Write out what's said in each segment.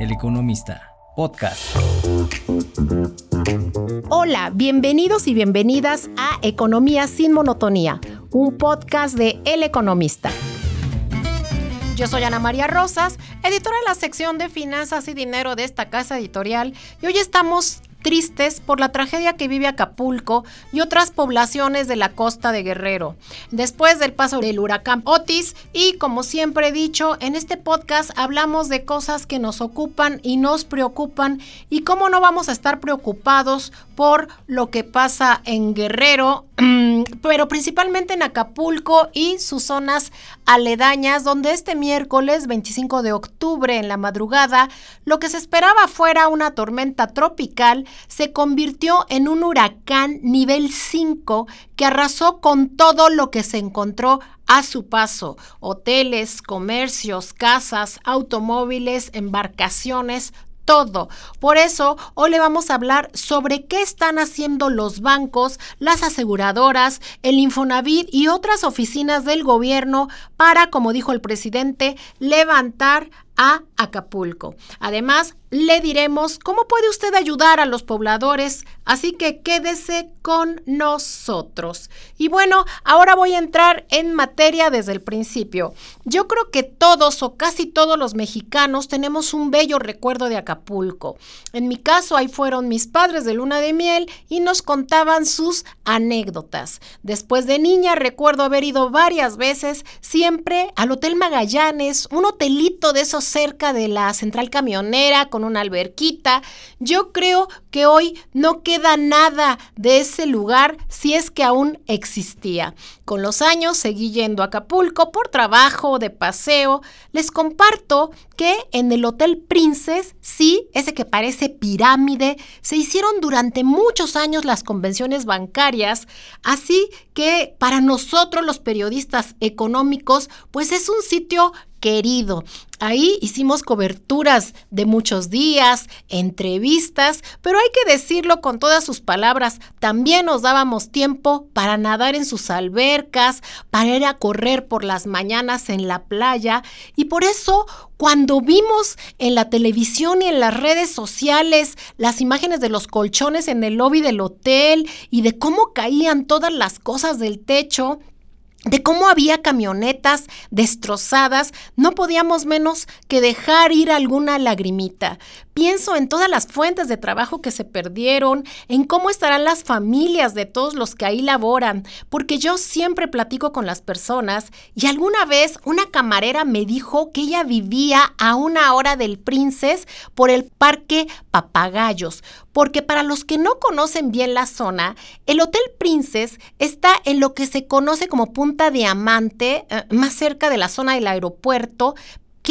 El Economista, podcast. Hola, bienvenidos y bienvenidas a Economía sin Monotonía, un podcast de El Economista. Yo soy Ana María Rosas, editora de la sección de Finanzas y Dinero de esta casa editorial, y hoy estamos tristes por la tragedia que vive Acapulco y otras poblaciones de la costa de Guerrero, después del paso del huracán Otis y como siempre he dicho, en este podcast hablamos de cosas que nos ocupan y nos preocupan y cómo no vamos a estar preocupados por lo que pasa en Guerrero, pero principalmente en Acapulco y sus zonas aledañas, donde este miércoles 25 de octubre en la madrugada, lo que se esperaba fuera una tormenta tropical, se convirtió en un huracán nivel 5 que arrasó con todo lo que se encontró a su paso. Hoteles, comercios, casas, automóviles, embarcaciones, todo. Por eso, hoy le vamos a hablar sobre qué están haciendo los bancos, las aseguradoras, el Infonavit y otras oficinas del gobierno para, como dijo el presidente, levantar a Acapulco. Además, le diremos cómo puede usted ayudar a los pobladores, así que quédese con nosotros. Y bueno, ahora voy a entrar en materia desde el principio. Yo creo que todos o casi todos los mexicanos tenemos un bello recuerdo de Acapulco. En mi caso, ahí fueron mis padres de luna de miel y nos contaban sus anécdotas. Después de niña recuerdo haber ido varias veces, siempre al Hotel Magallanes, un hotelito de esos cerca de la central camionera con una alberquita. Yo creo que hoy no queda nada de ese lugar si es que aún existía. Con los años seguí yendo a Acapulco por trabajo, de paseo. Les comparto que en el Hotel Princess, sí, ese que parece pirámide, se hicieron durante muchos años las convenciones bancarias, así que para nosotros los periodistas económicos, pues es un sitio querido. Ahí hicimos coberturas de muchos días, entrevistas, pero hay que decirlo con todas sus palabras, también nos dábamos tiempo para nadar en sus albercas, para ir a correr por las mañanas en la playa y por eso cuando vimos en la televisión y en las redes sociales las imágenes de los colchones en el lobby del hotel y de cómo caían todas las cosas del techo, de cómo había camionetas destrozadas, no podíamos menos que dejar ir alguna lagrimita. Pienso en todas las fuentes de trabajo que se perdieron, en cómo estarán las familias de todos los que ahí laboran, porque yo siempre platico con las personas y alguna vez una camarera me dijo que ella vivía a una hora del Princes por el Parque Papagayos, porque para los que no conocen bien la zona, el Hotel Princess está en lo que se conoce como Punta Diamante, eh, más cerca de la zona del aeropuerto,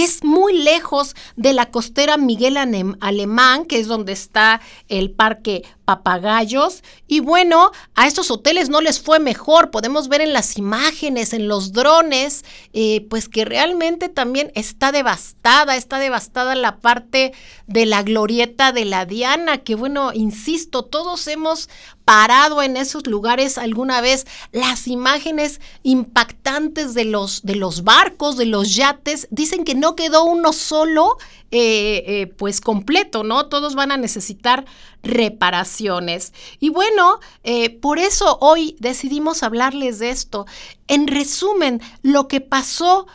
es muy lejos de la costera Miguel Alemán, que es donde está el parque Papagayos. Y bueno, a estos hoteles no les fue mejor. Podemos ver en las imágenes, en los drones, eh, pues que realmente también está devastada, está devastada la parte de la glorieta de la Diana, que bueno, insisto, todos hemos parado en esos lugares alguna vez las imágenes impactantes de los, de los barcos, de los yates, dicen que no quedó uno solo eh, eh, pues completo, ¿no? Todos van a necesitar reparaciones. Y bueno, eh, por eso hoy decidimos hablarles de esto. En resumen, lo que pasó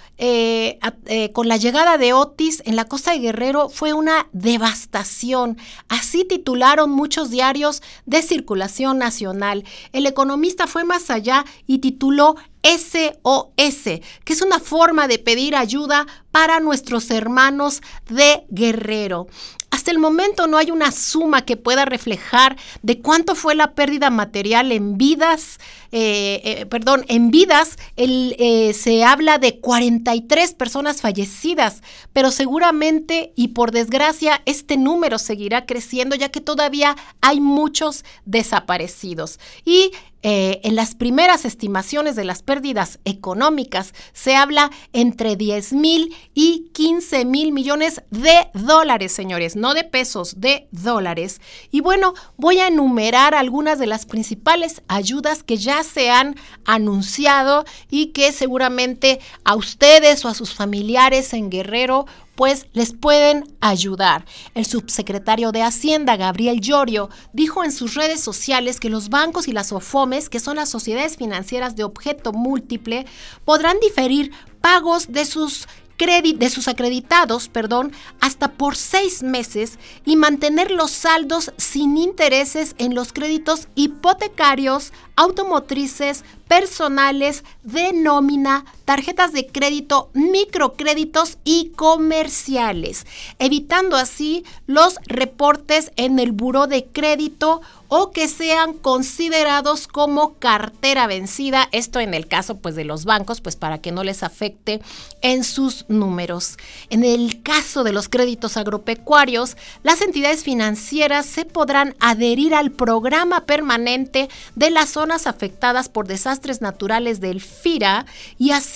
con la llegada de Otis en la costa de Guerrero fue una devastación. Así titularon muchos diarios de circulación nacional. El economista fue más allá y tituló SOS, que es una forma de pedir ayuda para nuestros hermanos de Guerrero. Hasta el momento no hay una suma que pueda reflejar de cuánto fue la pérdida material en vidas, eh, eh, perdón, en vidas eh, se habla de 43 personas fallecidas, pero seguramente y por desgracia este número seguirá creciendo ya que todavía hay muchos desaparecidos. Y en las primeras estimaciones de las pérdidas económicas se habla entre 10 mil y 15 mil millones de dólares, señores, no de pesos, de dólares. Y bueno, voy a enumerar algunas de las principales ayudas que ya se han anunciado y que seguramente a ustedes o a sus familiares en Guerrero pues les pueden ayudar. El subsecretario de Hacienda, Gabriel Llorio, dijo en sus redes sociales que los bancos y las OFOMES, que son las sociedades financieras de objeto múltiple, podrán diferir pagos de sus de sus acreditados, perdón, hasta por seis meses y mantener los saldos sin intereses en los créditos hipotecarios, automotrices, personales, de nómina, tarjetas de crédito, microcréditos y comerciales, evitando así los reportes en el buró de crédito o que sean considerados como cartera vencida, esto en el caso pues de los bancos, pues para que no les afecte en sus números. En el caso de los créditos agropecuarios, las entidades financieras se podrán adherir al programa permanente de las zonas afectadas por desastres naturales del FIRA y así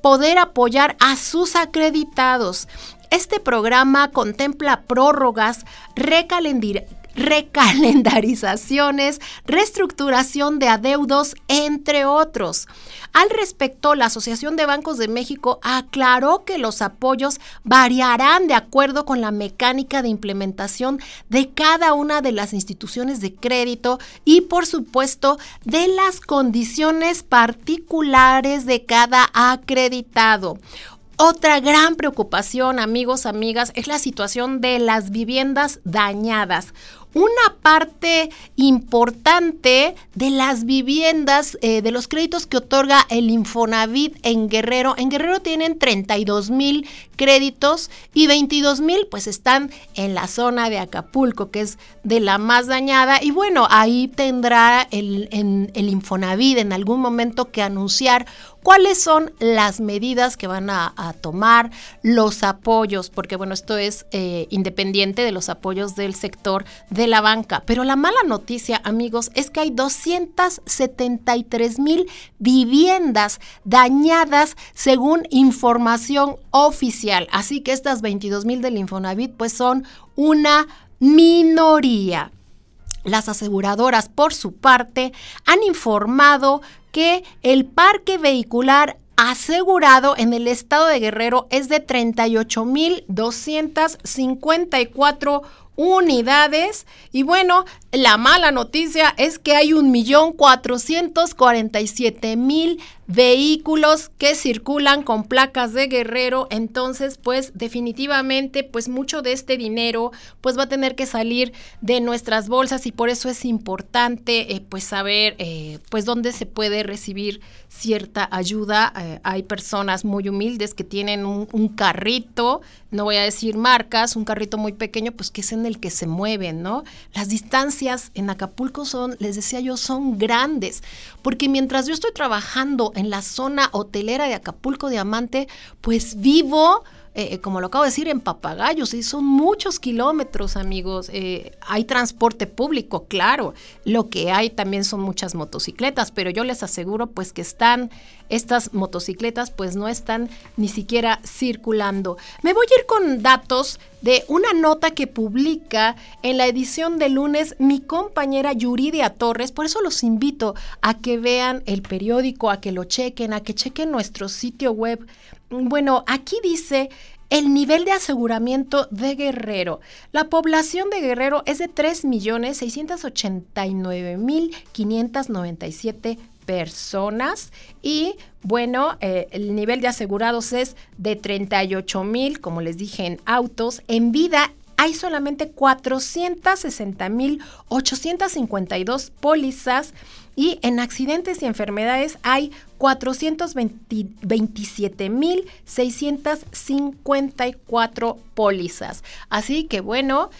poder apoyar a sus acreditados. Este programa contempla prórrogas, recalendarizaciones, reestructuración de adeudos, entre otros. Al respecto, la Asociación de Bancos de México aclaró que los apoyos variarán de acuerdo con la mecánica de implementación de cada una de las instituciones de crédito y, por supuesto, de las condiciones particulares de cada acreditado. Otra gran preocupación, amigos, amigas, es la situación de las viviendas dañadas una parte importante de las viviendas, eh, de los créditos que otorga el Infonavit en Guerrero. En Guerrero tienen 32 mil créditos y 22 mil pues están en la zona de Acapulco, que es de la más dañada. Y bueno, ahí tendrá el, el Infonavit en algún momento que anunciar cuáles son las medidas que van a, tomar, los apoyos, porque bueno, esto es eh, independiente de los apoyos del sector de la banca. Pero la mala noticia, amigos, es que hay 273 mil viviendas dañadas según información oficial. Así que estas 22 mil del Infonavit pues son una minoría. Las aseguradoras, por su parte, han informado que el parque vehicular asegurado en el estado de Guerrero es de 38.254 unidades. Y bueno, la mala noticia es que hay un millón mil vehículos que circulan con placas de guerrero. Entonces pues definitivamente pues mucho de este dinero pues va a tener que salir de nuestras bolsas y por eso es importante eh, pues saber eh, pues dónde se puede recibir cierta ayuda. Eh, hay personas muy humildes que tienen un, un, carrito no voy a decir marcas un carrito muy pequeño pues que es en el que se mueven no las distancias en Acapulco son les decía yo son grandes. Porque mientras yo estoy trabajando en la zona hotelera de Acapulco Diamante, pues vivo eh, eh, como lo acabo de decir, en Papagayos, y son muchos kilómetros, amigos. Eh, hay transporte público, claro. Lo que hay también son muchas motocicletas, pero yo les aseguro pues que están, estas motocicletas pues no están ni siquiera circulando. Me voy a ir con datos de una nota que publica en la edición de lunes mi compañera Yuridia Torres. Por eso los invito a que vean el periódico, a que lo chequen, a que chequen nuestro sitio web bueno, aquí dice el nivel de aseguramiento de Guerrero. La población de Guerrero es de 3.689.597 personas y bueno, eh, el nivel de asegurados es de 38 mil, como les dije, en autos. En vida hay solamente 460.852 pólizas y en accidentes y enfermedades hay 427.654 pólizas. Así que bueno,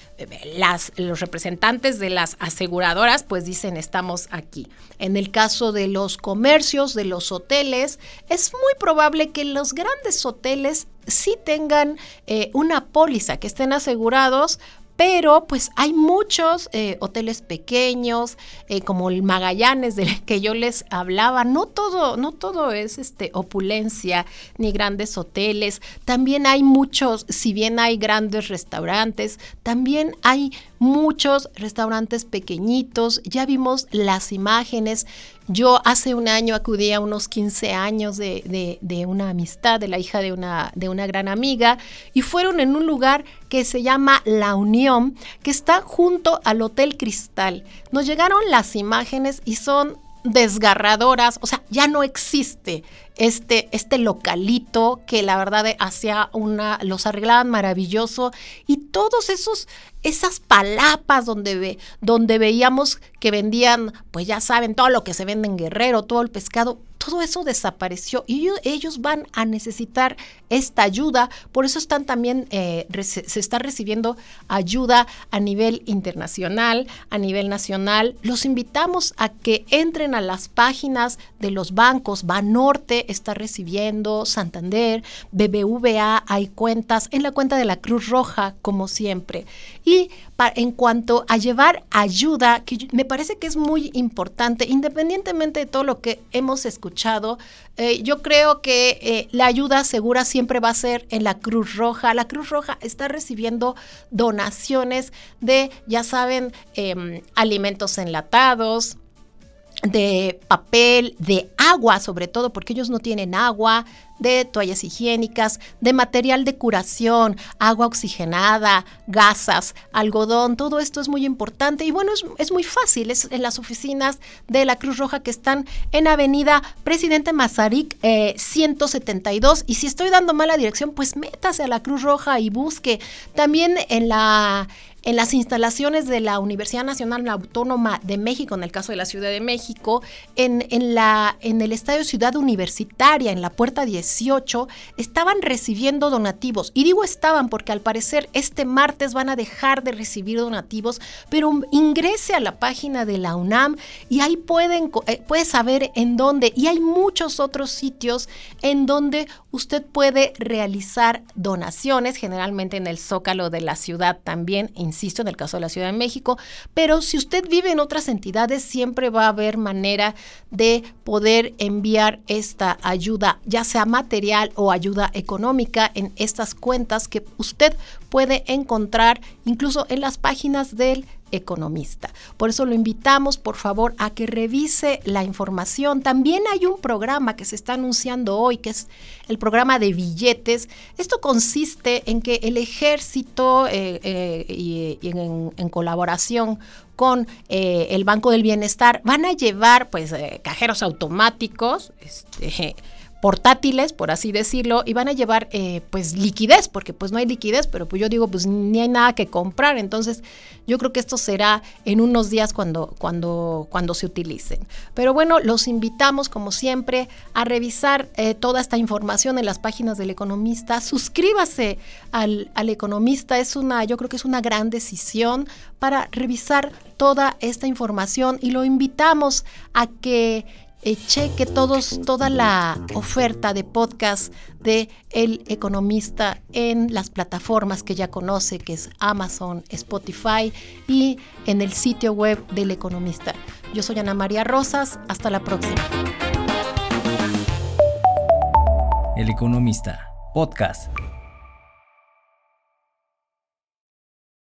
las, los representantes de las aseguradoras pues dicen estamos aquí. En el caso de los comercios, de los hoteles, es muy probable que los grandes hoteles sí tengan eh, una póliza, que estén asegurados pero pues hay muchos eh, hoteles pequeños, eh, como el Magallanes del que yo les hablaba. No todo, no todo es este, opulencia ni grandes hoteles. También hay muchos, si bien hay grandes restaurantes, también hay muchos restaurantes pequeñitos. Ya vimos las imágenes. Yo hace un año acudí a unos 15 años de, una amistad de la hija de una, de una gran amiga y fueron en un lugar que se llama La Unión, que está junto al Hotel Cristal. Nos llegaron las imágenes y son desgarradoras, o sea, ya no existe este, este localito que la verdad hacía una, los arreglaban maravilloso. Y todos esos, esas palapas donde, ve, donde veíamos que vendían, pues ya saben, todo lo que se vende en Guerrero, todo el pescado, todo eso desapareció y ellos van a necesitar esta ayuda. Por eso están también, eh, se está recibiendo ayuda a nivel internacional, a nivel nacional. Los invitamos a que entren a las páginas de los bancos. Banorte está recibiendo, Santander, BBVA, hay cuentas, en la cuenta de la Cruz Roja, como siempre. Y en cuanto a llevar ayuda, que me parece que es muy importante, independientemente de todo lo que hemos escuchado, eh, yo creo que eh, la ayuda segura siempre va a ser en la Cruz Roja. La Cruz Roja está recibiendo donaciones de, ya saben, em, alimentos enlatados, de papel, de agua sobre todo, porque ellos no tienen agua, de toallas higiénicas, de material de curación, agua oxigenada, gasas, algodón, todo esto es muy importante y bueno, es, muy fácil, es en las oficinas de la Cruz Roja que están en Avenida Presidente Mazarik 172 eh, y si estoy dando mala dirección, pues métase a la Cruz Roja y busque. También en la en las instalaciones de la Universidad Nacional Autónoma de México, en el caso de la Ciudad de México, en, en, la, en el Estadio Ciudad Universitaria, en la Puerta 18, estaban recibiendo donativos. Y digo estaban porque al parecer este martes van a dejar de recibir donativos, pero ingrese a la página de la UNAM y ahí pueden, eh, puede saber en dónde. Y hay muchos otros sitios en donde usted puede realizar donaciones, generalmente en el zócalo de la ciudad también insisto, en el caso de la Ciudad de México, pero si usted vive en otras entidades, siempre va a haber manera de poder enviar esta ayuda, ya sea material o ayuda económica, en estas cuentas que usted puede encontrar incluso en las páginas del economista. Por eso lo invitamos, por favor, a que revise la información. También hay un programa que se está anunciando hoy, que es el programa de billetes. Esto consiste en que el ejército eh, eh, y, en, colaboración con eh, el Banco del Bienestar van a llevar pues cajeros automáticos, este, portátiles, por así decirlo, y van a llevar eh, pues liquidez, porque pues no hay liquidez, pero pues yo digo pues ni hay nada que comprar, entonces yo creo que esto será en unos días cuando, cuando, cuando se utilicen. Pero bueno, los invitamos como siempre a revisar eh, toda esta información en las páginas del economista, suscríbase al, al economista, es una, yo creo que es una gran decisión para revisar toda esta información y lo invitamos a que cheque todos, toda la oferta de podcast de El Economista en las plataformas que ya conoce, que es Amazon, Spotify y en el sitio web del Economista. Yo soy Ana María Rosas, hasta la próxima. El Economista, podcast.